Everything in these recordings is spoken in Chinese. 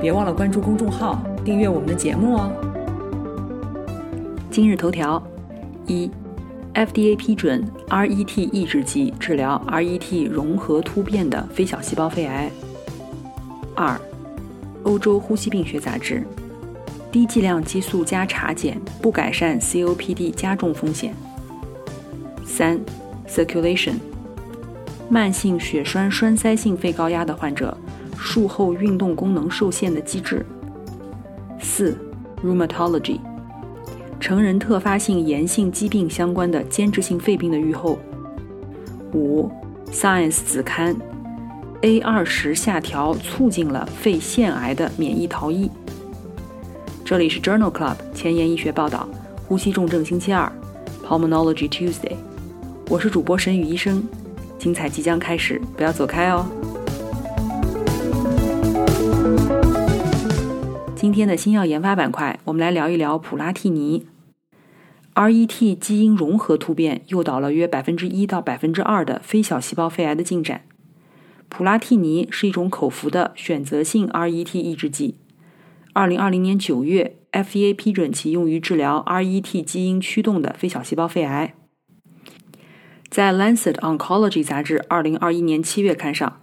别忘了关注公众号，订阅我们的节目哦。今日头条：一、FDA 批准 RET 抑制剂治疗 RET 融合突变的非小细胞肺癌；二、欧洲呼吸病学杂志：低剂量激素加茶碱不改善 COPD 加重风险；三、Circulation：慢性血栓栓塞性肺高压的患者。术后运动功能受限的机制。四，rheumatology，成人特发性炎性疾病相关的间质性肺病的预后。五，Science 子刊，A 二十下调促进了肺腺癌的免疫逃逸。这里是 Journal Club 前沿医学报道，呼吸重症星期二，Pulmonology Tuesday，我是主播沈宇医生，精彩即将开始，不要走开哦。今天的新药研发板块，我们来聊一聊普拉替尼。RET 基因融合突变诱导了约百分之一到百分之二的非小细胞肺癌的进展。普拉替尼是一种口服的选择性 RET 抑制剂。二零二零年九月，FDA 批准其用于治疗 RET 基因驱动的非小细胞肺癌。在《Lancet Oncology》杂志二零二一年七月刊上。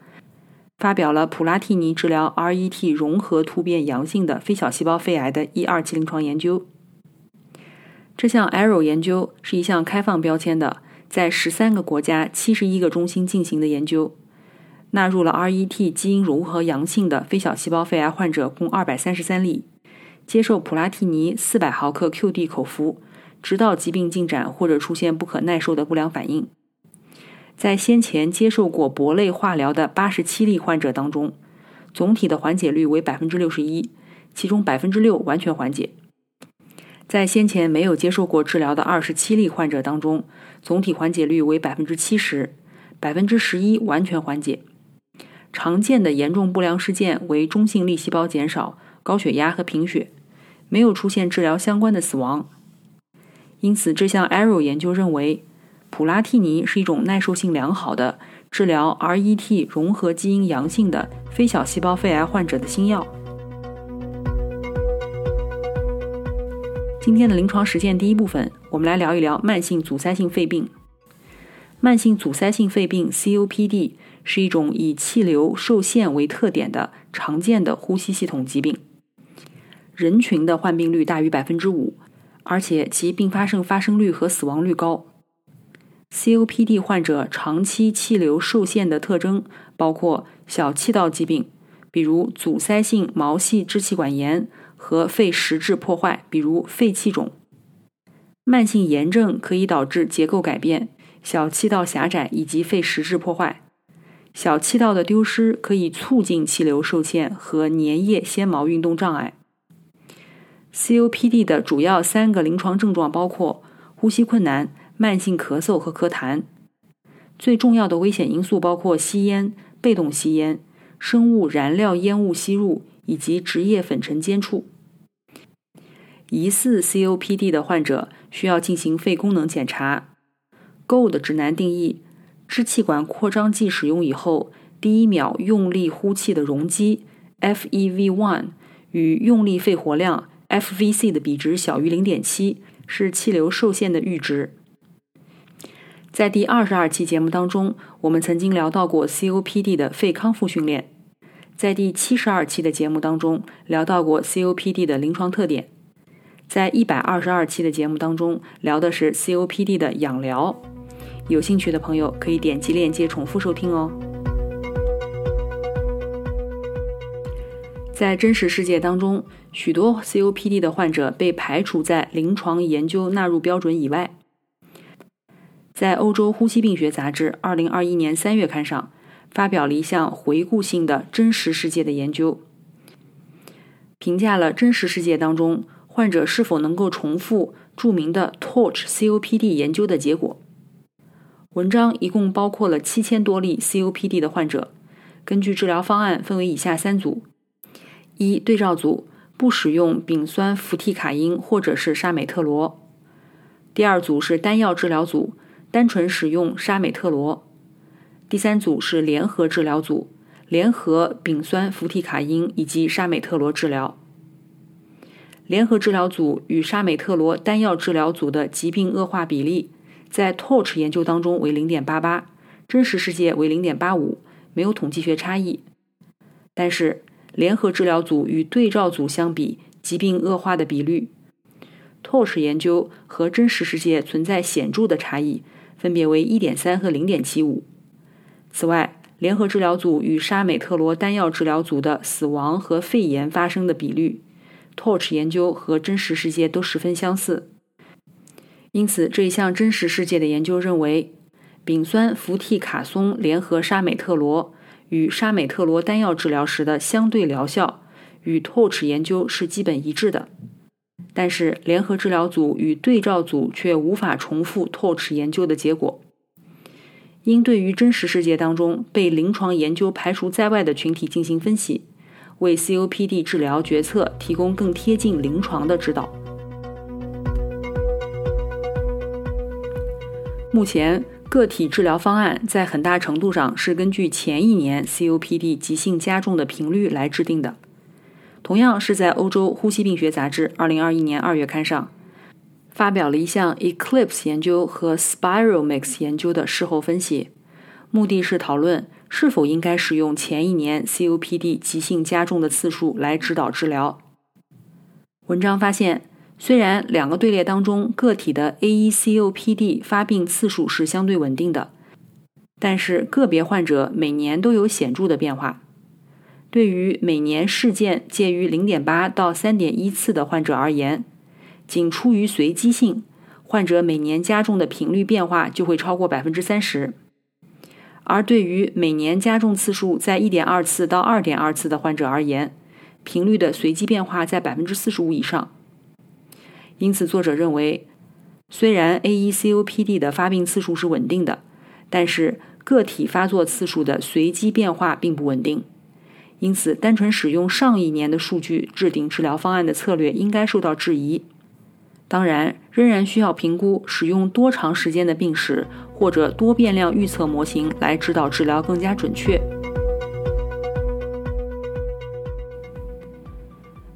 发表了普拉替尼治疗 RET 融合突变阳性的非小细胞肺癌的一二期临床研究。这项 ARROW 研究是一项开放标签的，在十三个国家、七十一个中心进行的研究，纳入了 RET 基因融合阳性的非小细胞肺癌患者共二百三十三例，接受普拉替尼四百毫克 QD 口服，直到疾病进展或者出现不可耐受的不良反应。在先前接受过铂类化疗的八十七例患者当中，总体的缓解率为百分之六十一，其中百分之六完全缓解。在先前没有接受过治疗的二十七例患者当中，总体缓解率为百分之七十，百分之十一完全缓解。常见的严重不良事件为中性粒细胞减少、高血压和贫血，没有出现治疗相关的死亡。因此，这项 ARROW 研究认为。普拉替尼是一种耐受性良好的治疗 RET 融合基因阳性的非小细胞肺癌患者的新药。今天的临床实践第一部分，我们来聊一聊慢性阻塞性肺病。慢性阻塞性肺病 （COPD） 是一种以气流受限为特点的常见的呼吸系统疾病，人群的患病率大于百分之五，而且其并发症发生率和死亡率高。COPD 患者长期气流受限的特征包括小气道疾病，比如阻塞性毛细支气管炎和肺实质破坏，比如肺气肿。慢性炎症可以导致结构改变、小气道狭窄以及肺实质破坏。小气道的丢失可以促进气流受限和粘液纤毛运动障碍。COPD 的主要三个临床症状包括呼吸困难。慢性咳嗽和咳痰，最重要的危险因素包括吸烟、被动吸烟、生物燃料烟雾吸入以及职业粉尘接触。疑似 COPD 的患者需要进行肺功能检查。GOLD 指南定义：支气管扩张剂使用以后，第一秒用力呼气的容积 FEV1 与用力肺活量 FVC 的比值小于0.7，是气流受限的阈值。在第二十二期节目当中，我们曾经聊到过 COPD 的肺康复训练。在第七十二期的节目当中，聊到过 COPD 的临床特点。在一百二十二期的节目当中，聊的是 COPD 的养疗。有兴趣的朋友可以点击链接重复收听哦。在真实世界当中，许多 COPD 的患者被排除在临床研究纳入标准以外。在欧洲呼吸病学杂志二零二一年三月刊上，发表了一项回顾性的真实世界的研究。评价了真实世界当中患者是否能够重复著名的 TORCH COPD 研究的结果。文章一共包括了七千多例 COPD 的患者，根据治疗方案分为以下三组：一、对照组不使用丙酸氟替卡因或者是沙美特罗；第二组是单药治疗组，单纯使用沙美特罗；第三组是联合治疗组。联合丙酸氟替卡因以及沙美特罗治疗。联合治疗组与沙美特罗单药治疗组的疾病恶化比例，在 TORCH 研究当中为0.88，真实世界为0.85，没有统计学差异。但是，联合治疗组与对照组相比，疾病恶化的比率，TORCH 研究和真实世界存在显著的差异，分别为1.3和0.75。此外，联合治疗组与沙美特罗单药治疗组的死亡和肺炎发生的比率，TORCH 研究和真实世界都十分相似。因此，这一项真实世界的研究认为，丙酸氟替卡松联合沙美特罗与沙美特罗单药治疗时的相对疗效与 TORCH 研究是基本一致的。但是，联合治疗组与对照组却无法重复 TORCH 研究的结果。应对于真实世界当中被临床研究排除在外的群体进行分析，为 COPD 治疗决策提供更贴近临床的指导。目前，个体治疗方案在很大程度上是根据前一年 COPD 急性加重的频率来制定的。同样是在欧洲呼吸病学杂志2021年2月刊上。发表了一项 Eclipse 研究和 Spiralmix 研究的事后分析，目的是讨论是否应该使用前一年 COPD 急性加重的次数来指导治疗。文章发现，虽然两个队列当中个体的 AECOPD 发病次数是相对稳定的，但是个别患者每年都有显著的变化。对于每年事件介于0.8到3.1次的患者而言，仅出于随机性，患者每年加重的频率变化就会超过百分之三十；而对于每年加重次数在一点二次到二点二次的患者而言，频率的随机变化在百分之四十五以上。因此，作者认为，虽然 AECOPD 的发病次数是稳定的，但是个体发作次数的随机变化并不稳定。因此，单纯使用上一年的数据制定治疗方案的策略应该受到质疑。当然，仍然需要评估使用多长时间的病史或者多变量预测模型来指导治疗更加准确。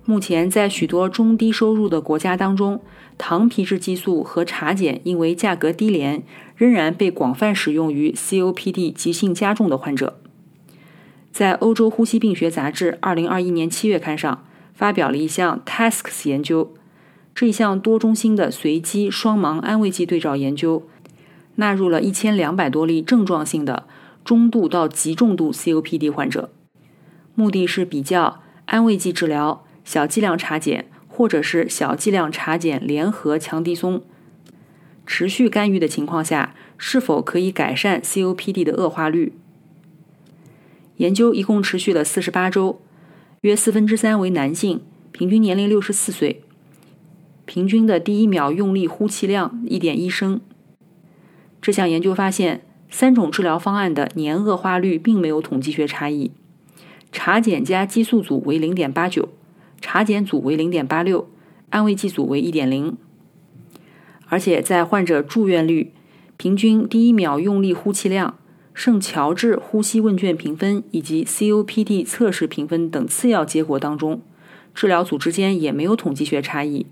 目前，在许多中低收入的国家当中，糖皮质激素和茶碱因为价格低廉，仍然被广泛使用于 COPD 急性加重的患者。在欧洲呼吸病学杂志2021年7月刊上发表了一项 TASKS 研究。这一项多中心的随机双盲安慰剂对照研究，纳入了一千两百多例症状性的中度到极重度 COPD 患者，目的是比较安慰剂治疗、小剂量茶碱或者是小剂量茶碱联合强地松持续干预的情况下，是否可以改善 COPD 的恶化率。研究一共持续了四十八周，约四分之三为男性，平均年龄六十四岁。平均的第一秒用力呼气量一点一升。这项研究发现，三种治疗方案的年恶化率并没有统计学差异。茶碱加激素组为零点八九，茶碱组为零点八六，安慰剂组为一点零。而且在患者住院率、平均第一秒用力呼气量、圣乔治呼吸问卷评分以及 COPD 测试评分等次要结果当中，治疗组之间也没有统计学差异。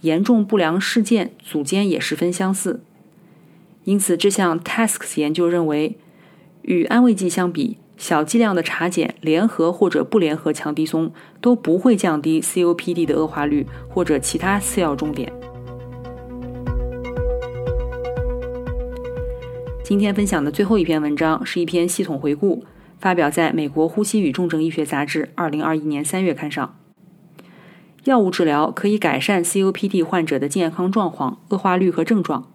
严重不良事件组间也十分相似，因此这项 TASKS 研究认为，与安慰剂相比，小剂量的茶碱联合或者不联合强地松都不会降低 COPD 的恶化率或者其他次要重点。今天分享的最后一篇文章是一篇系统回顾，发表在美国呼吸与重症医学杂志2021年3月刊上。药物治疗可以改善 COPD 患者的健康状况、恶化率和症状，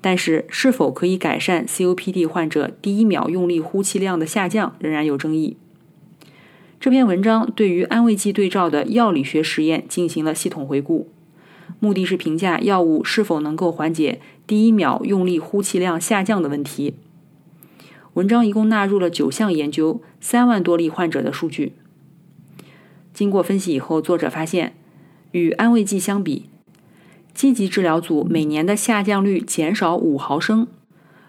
但是是否可以改善 COPD 患者第一秒用力呼气量的下降，仍然有争议。这篇文章对于安慰剂对照的药理学实验进行了系统回顾，目的是评价药物是否能够缓解第一秒用力呼气量下降的问题。文章一共纳入了九项研究，三万多例患者的数据。经过分析以后，作者发现，与安慰剂相比，积极治疗组每年的下降率减少五毫升，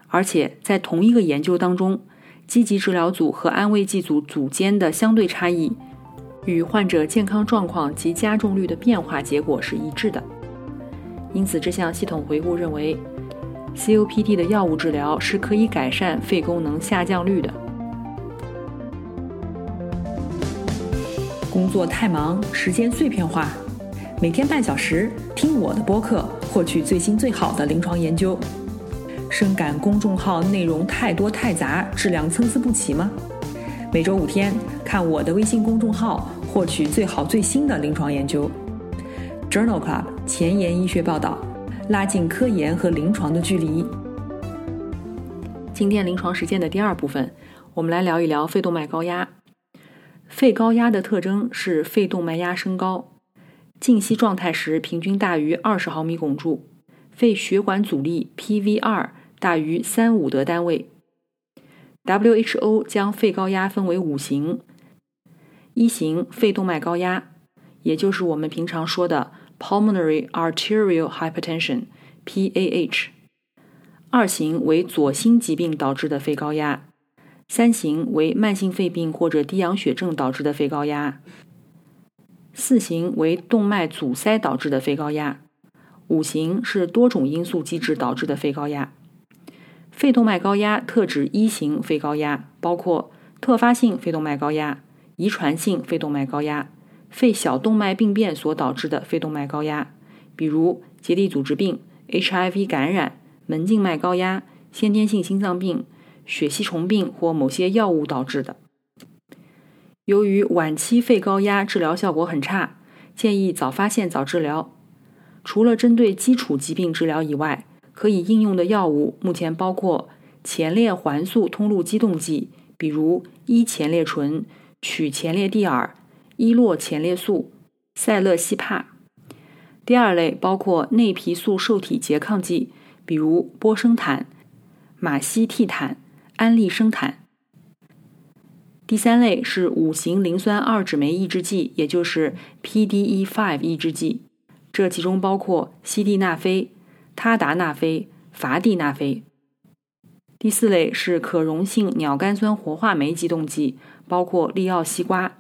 而且在同一个研究当中，积极治疗组和安慰剂组组间的相对差异，与患者健康状况及加重率的变化结果是一致的。因此，这项系统回顾认为。COPD 的药物治疗是可以改善肺功能下降率的。工作太忙，时间碎片化，每天半小时听我的播客，获取最新最好的临床研究。深感公众号内容太多太杂，质量参差不齐吗？每周五天看我的微信公众号，获取最好最新的临床研究。Journal Club 前沿医学报道。拉近科研和临床的距离。今天临床实践的第二部分，我们来聊一聊肺动脉高压。肺高压的特征是肺动脉压升高，静息状态时平均大于二十毫米汞柱，肺血管阻力 PV2 大于三五得单位。WHO 将肺高压分为五型：一型肺动脉高压，也就是我们平常说的。Pulmonary arterial hypertension（PAH），二型为左心疾病导致的肺高压，三型为慢性肺病或者低氧血症导致的肺高压，四型为动脉阻塞导致的肺高压，五型是多种因素机制导致的肺高压。肺动脉高压特指一型肺高压，包括特发性肺动脉高压、遗传性肺动脉高压。肺小动脉病变所导致的肺动脉高压，比如结缔组织病、HIV 感染、门静脉高压、先天性心脏病、血吸虫病或某些药物导致的。由于晚期肺高压治疗效果很差，建议早发现早治疗。除了针对基础疾病治疗以外，可以应用的药物目前包括前列环素通路激动剂，比如依前列醇、曲前列地尔。伊洛前列素、塞勒西帕。第二类包括内皮素受体拮抗剂，比如波生坦、马西替坦、安利生坦。第三类是五型磷酸二酯酶抑制剂，也就是 PDE5 抑制剂，这其中包括西地那非、他达那非、伐地那非。第四类是可溶性鸟苷酸活化酶激动剂，包括利奥西瓜。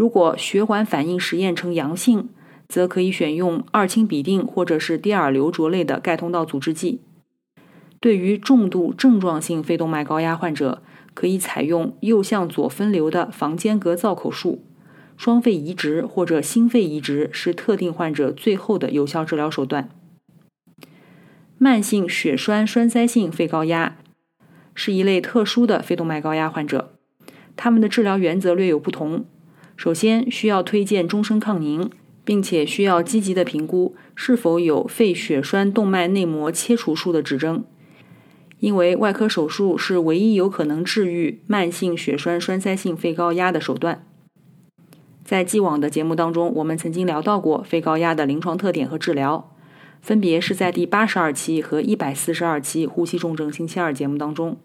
如果血管反应实验呈阳性，则可以选用二氢吡啶或者是低尔硫卓类的钙通道阻滞剂。对于重度症状性肺动脉高压患者，可以采用右向左分流的房间隔造口术。双肺移植或者心肺移植是特定患者最后的有效治疗手段。慢性血栓栓塞性肺高压是一类特殊的肺动脉高压患者，他们的治疗原则略有不同。首先需要推荐终身抗凝，并且需要积极的评估是否有肺血栓动脉内膜切除术的指征，因为外科手术是唯一有可能治愈慢性血栓栓塞性肺高压的手段。在既往的节目当中，我们曾经聊到过肺高压的临床特点和治疗，分别是在第八十二期和一百四十二期呼吸重症星期二节目当中。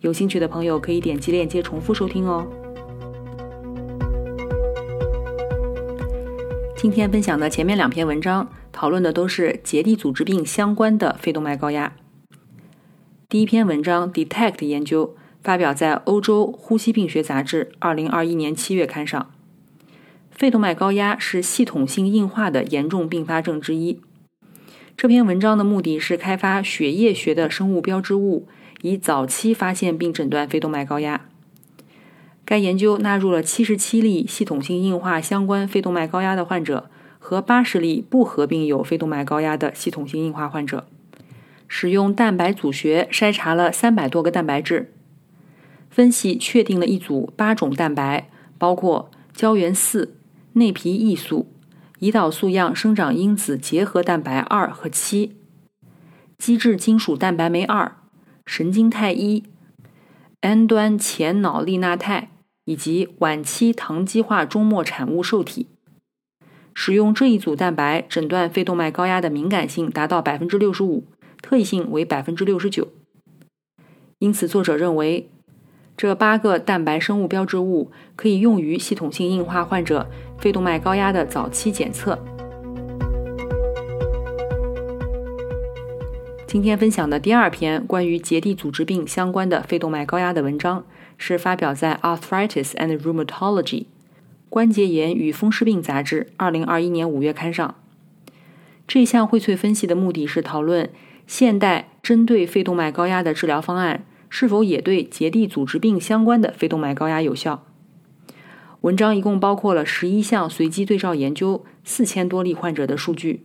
有兴趣的朋友可以点击链接重复收听哦。今天分享的前面两篇文章讨论的都是结缔组织病相关的肺动脉高压。第一篇文章 Detect 研究发表在《欧洲呼吸病学杂志》二零二一年七月刊上。肺动脉高压是系统性硬化的严重并发症之一。这篇文章的目的是开发血液学的生物标志物，以早期发现并诊断肺动脉高压。该研究纳入了七十七例系统性硬化相关肺动脉高压的患者和八十例不合并有肺动脉高压的系统性硬化患者，使用蛋白组学筛查了三百多个蛋白质，分析确定了一组八种蛋白，包括胶原四、内皮异素、胰岛素样生长因子结合蛋白二和七、基质金属蛋白酶二、神经肽一、N 端前脑利钠肽。以及晚期糖基化终末产物受体。使用这一组蛋白诊断肺动脉高压的敏感性达到百分之六十五，特异性为百分之六十九。因此，作者认为这八个蛋白生物标志物可以用于系统性硬化患者肺动脉高压的早期检测。今天分享的第二篇关于结缔组织病相关的肺动脉高压的文章，是发表在《Arthritis and Rheumatology》关节炎与风湿病杂志二零二一年五月刊上。这项荟萃分析的目的是讨论现代针对肺动脉高压的治疗方案是否也对结缔组织病相关的肺动脉高压有效。文章一共包括了十一项随机对照研究四千多例患者的数据。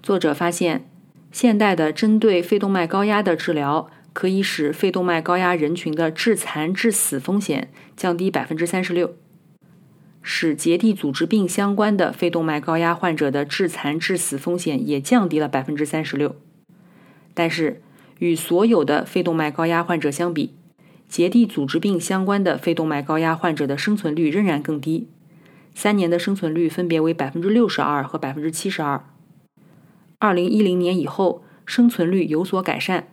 作者发现。现代的针对肺动脉高压的治疗，可以使肺动脉高压人群的致残致死风险降低百分之三十六，使结缔组织病相关的肺动脉高压患者的致残致死风险也降低了百分之三十六。但是，与所有的肺动脉高压患者相比，结缔组织病相关的肺动脉高压患者的生存率仍然更低，三年的生存率分别为百分之六十二和百分之七十二。二零一零年以后，生存率有所改善，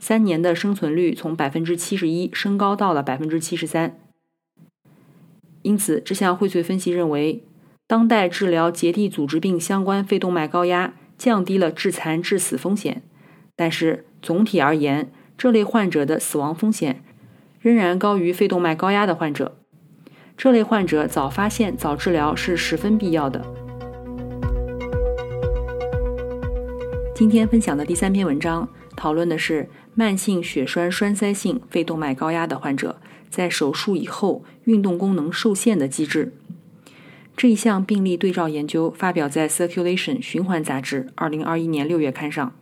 三年的生存率从百分之七十一升高到了百分之七十三。因此，这项荟萃分析认为，当代治疗结缔组织病相关肺动脉高压降低了致残致死风险，但是总体而言，这类患者的死亡风险仍然高于肺动脉高压的患者。这类患者早发现、早治疗是十分必要的。今天分享的第三篇文章讨论的是慢性血栓栓塞性肺动脉高压的患者在手术以后运动功能受限的机制。这一项病例对照研究发表在《Circulation》循环杂志二零二一年六月刊上。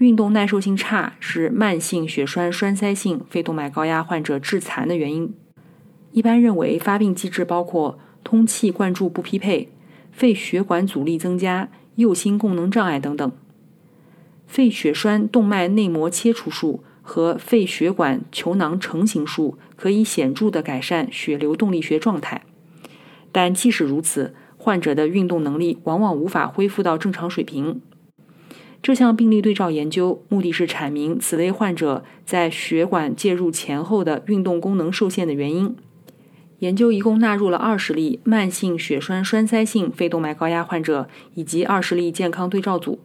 运动耐受性差是慢性血栓栓塞性肺动脉高压患者致残的原因。一般认为，发病机制包括通气灌注不匹配、肺血管阻力增加。右心功能障碍等等，肺血栓动脉内膜切除术和肺血管球囊成型术可以显著地改善血流动力学状态，但即使如此，患者的运动能力往往无法恢复到正常水平。这项病例对照研究目的是阐明此类患者在血管介入前后的运动功能受限的原因。研究一共纳入了二十例慢性血栓栓塞性肺动脉高压患者以及二十例健康对照组，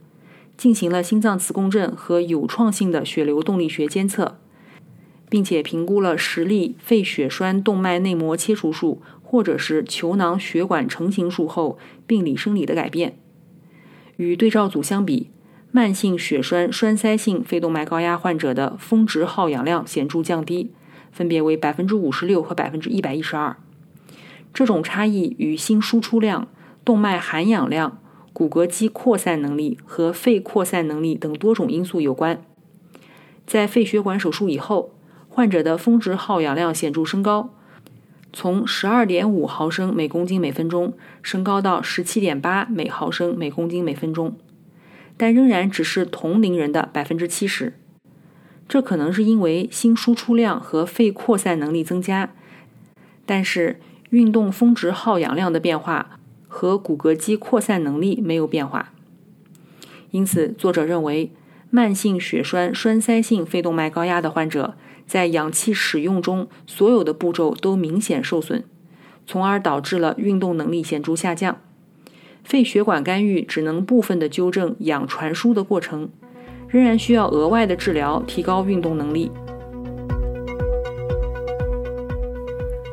进行了心脏磁共振和有创性的血流动力学监测，并且评估了十例肺血栓动脉内膜切除术或者是球囊血管成型术后病理生理的改变。与对照组相比，慢性血栓栓塞性肺动脉高压患者的峰值耗氧量显著降低。分别为百分之五十六和百分之一百一十二，这种差异与心输出量、动脉含氧量、骨骼肌扩散能力和肺扩散能力等多种因素有关。在肺血管手术以后，患者的峰值耗氧量显著升高，从十二点五毫升每公斤每分钟升高到十七点八每毫升每公斤每分钟，但仍然只是同龄人的百分之七十。这可能是因为心输出量和肺扩散能力增加，但是运动峰值耗氧量的变化和骨骼肌扩散能力没有变化。因此，作者认为，慢性血栓栓塞性肺动脉高压的患者在氧气使用中所有的步骤都明显受损，从而导致了运动能力显著下降。肺血管干预只能部分的纠正氧传输的过程。仍然需要额外的治疗，提高运动能力。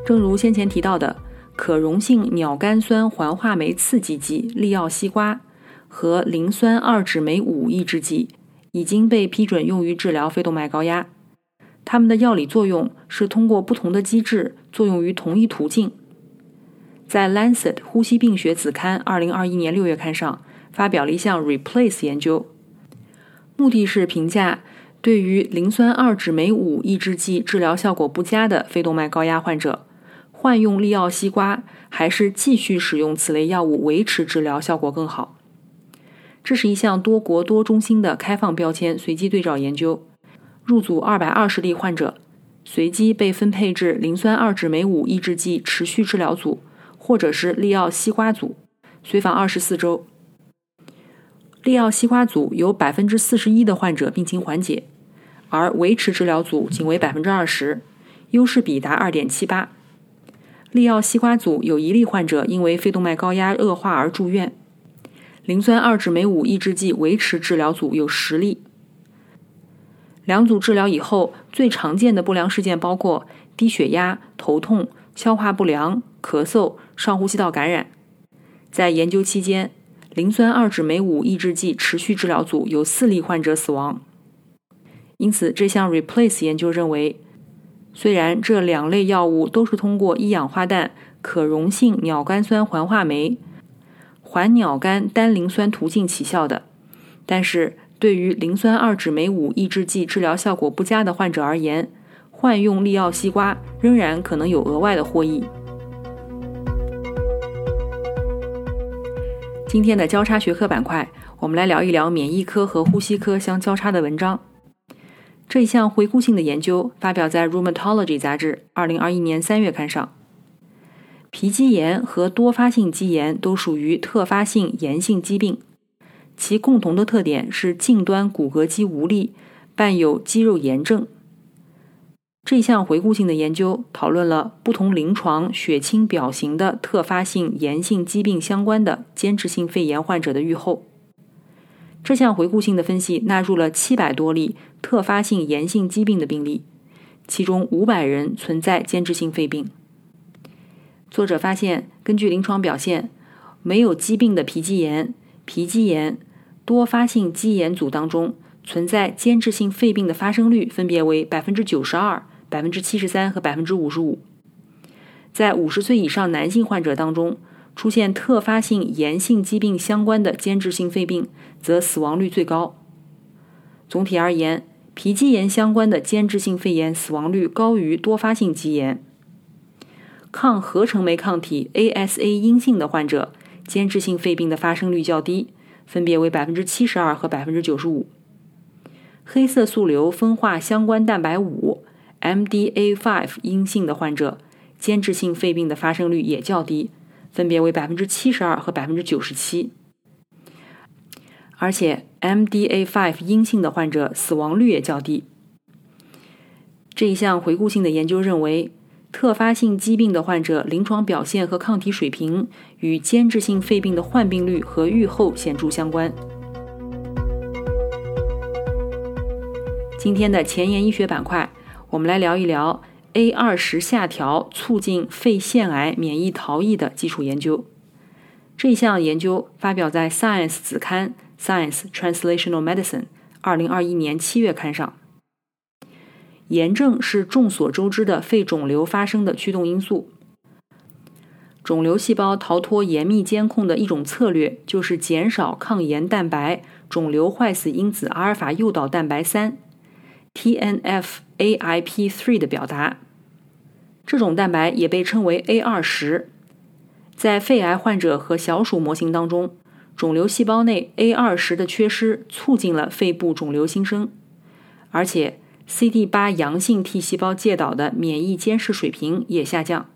正如先前提到的，可溶性鸟苷酸环化酶刺激剂利奥西瓜和磷酸二酯酶五抑制剂已经被批准用于治疗肺动脉高压。它们的药理作用是通过不同的机制作用于同一途径。在《Lancet 呼吸病学》子刊二零二一年六月刊上发表了一项 Replace 研究。目的是评价对于磷酸二酯酶五抑制剂治疗效果不佳的肺动脉高压患者，换用利奥西瓜还是继续使用此类药物维持治疗效果更好。这是一项多国多中心的开放标签随机对照研究，入组二百二十例患者，随机被分配至磷酸二酯酶五抑制剂持续治疗组，或者是利奥西瓜组，随访二十四周。利奥西瓜组有百分之四十一的患者病情缓解，而维持治疗组仅为百分之二十，优势比达二点七八。利奥西瓜组有一例患者因为肺动脉高压恶化而住院。磷酸二酯酶五抑制剂维持治疗组有十例。两组治疗以后，最常见的不良事件包括低血压、头痛、消化不良、咳嗽、上呼吸道感染。在研究期间，磷酸二酯酶五抑制剂持续治疗组有四例患者死亡。因此，这项 REPLACE 研究认为，虽然这两类药物都是通过一氧化氮可溶性鸟苷酸环化酶环鸟苷单磷酸途径起效的，但是。对于磷酸二酯酶五抑制剂治疗效果不佳的患者而言，换用利奥西瓜仍然可能有额外的获益。今天的交叉学科板块，我们来聊一聊免疫科和呼吸科相交叉的文章。这一项回顾性的研究发表在《Rheumatology》杂志2021年3月刊上。皮肌炎和多发性肌炎都属于特发性炎性疾病。其共同的特点是近端骨骼肌无力，伴有肌肉炎症。这项回顾性的研究讨论了不同临床血清表型的特发性炎性疾病相关的间质性肺炎患者的预后。这项回顾性的分析纳入了七百多例特发性炎性疾病的病例，其中五百人存在间质性肺病。作者发现，根据临床表现，没有疾病的皮肌炎。皮肌炎、多发性肌炎组当中存在间质性肺病的发生率分别为百分之九十二、百分之七十三和百分之五十五。在五十岁以上男性患者当中，出现特发性炎性疾病相关的间质性肺病，则死亡率最高。总体而言，皮肌炎相关的间质性肺炎死亡率高于多发性肌炎。抗合成酶抗体 ASA 阴性的患者。间质性肺病的发生率较低，分别为百分之七十二和百分之九十五。黑色素瘤分化相关蛋白五 （MDA5） 阴性的患者，间质性肺病的发生率也较低，分别为百分之七十二和百分之九十七。而且，MDA5 阴性的患者死亡率也较低。这一项回顾性的研究认为。特发性疾病的患者临床表现和抗体水平与间质性肺病的患病率和预后显著相关。今天的前沿医学板块，我们来聊一聊 A 二十下调促进肺腺癌免疫逃逸的基础研究。这项研究发表在《Science》子刊《Science Translational Medicine》二零二一年七月刊上。炎症是众所周知的肺肿瘤发生的驱动因素。肿瘤细胞逃脱严密监控的一种策略，就是减少抗炎蛋白肿瘤坏死因子阿尔法诱导蛋白三 （TNF-AIP3） 的表达。这种蛋白也被称为 A 二十。在肺癌患者和小鼠模型当中，肿瘤细胞内 A 二十的缺失促进了肺部肿瘤新生，而且。CD 八阳性 T 细胞介导的免疫监视水平也下降。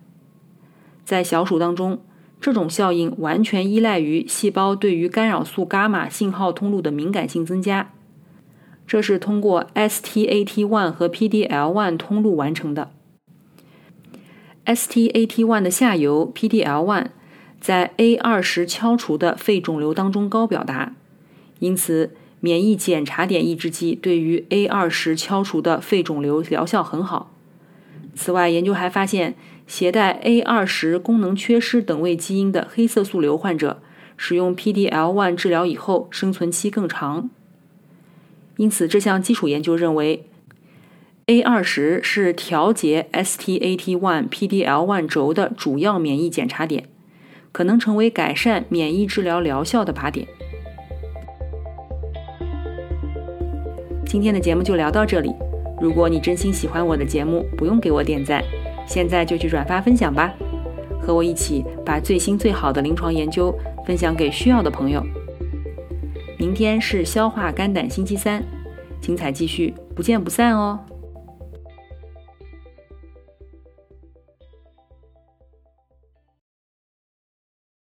在小鼠当中，这种效应完全依赖于细胞对于干扰素伽马信号通路的敏感性增加，这是通过 STAT1 和 PDL1 通路完成的。STAT1 的下游 PDL1 在 A 二十敲除的肺肿瘤当中高表达，因此。免疫检查点抑制剂对于 A 二十敲除的肺肿瘤疗效很好。此外，研究还发现，携带 A 二十功能缺失等位基因的黑色素瘤患者，使用 PDL1 治疗以后生存期更长。因此，这项基础研究认为，A 二十是调节 STAT1 PDL1 轴的主要免疫检查点，可能成为改善免疫治疗疗效的靶点。今天的节目就聊到这里。如果你真心喜欢我的节目，不用给我点赞，现在就去转发分享吧，和我一起把最新最好的临床研究分享给需要的朋友。明天是消化肝胆星期三，精彩继续，不见不散哦。